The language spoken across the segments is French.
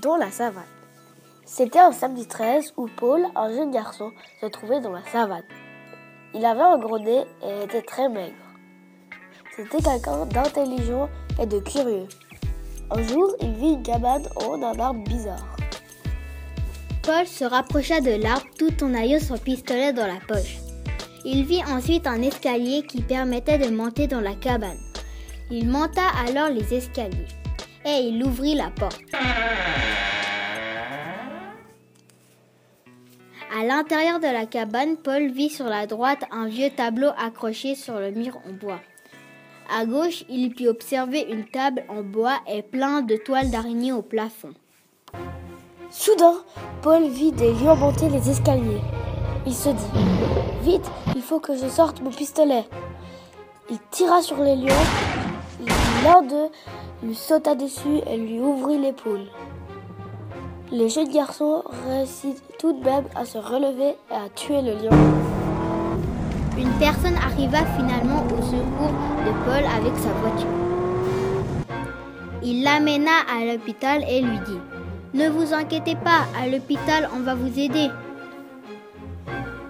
dans la savane. C'était un samedi 13 où Paul, un jeune garçon, se trouvait dans la savane. Il avait un gros nez et était très maigre. C'était quelqu'un d'intelligent et de curieux. Un jour, il vit une cabane en haut d'un arbre bizarre. Paul se rapprocha de l'arbre tout en ayant son pistolet dans la poche. Il vit ensuite un escalier qui permettait de monter dans la cabane. Il monta alors les escaliers et il ouvrit la porte. À l'intérieur de la cabane, Paul vit sur la droite un vieux tableau accroché sur le mur en bois. À gauche, il put observer une table en bois et plein de toiles d'araignée au plafond. Soudain, Paul vit des lions monter les escaliers. Il se dit Vite, il faut que je sorte mon pistolet. Il tira sur les lions. L'un d'eux lui sauta dessus et lui ouvrit l'épaule. Le jeune garçon réussit tout de même à se relever et à tuer le lion. Une personne arriva finalement au secours de Paul avec sa voiture. Il l'amena à l'hôpital et lui dit Ne vous inquiétez pas, à l'hôpital on va vous aider.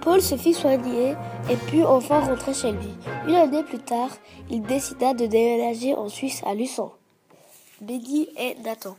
Paul se fit soigner et put enfin rentrer chez lui. Une année plus tard, il décida de déménager en Suisse à Luçon. Béni et Nathan.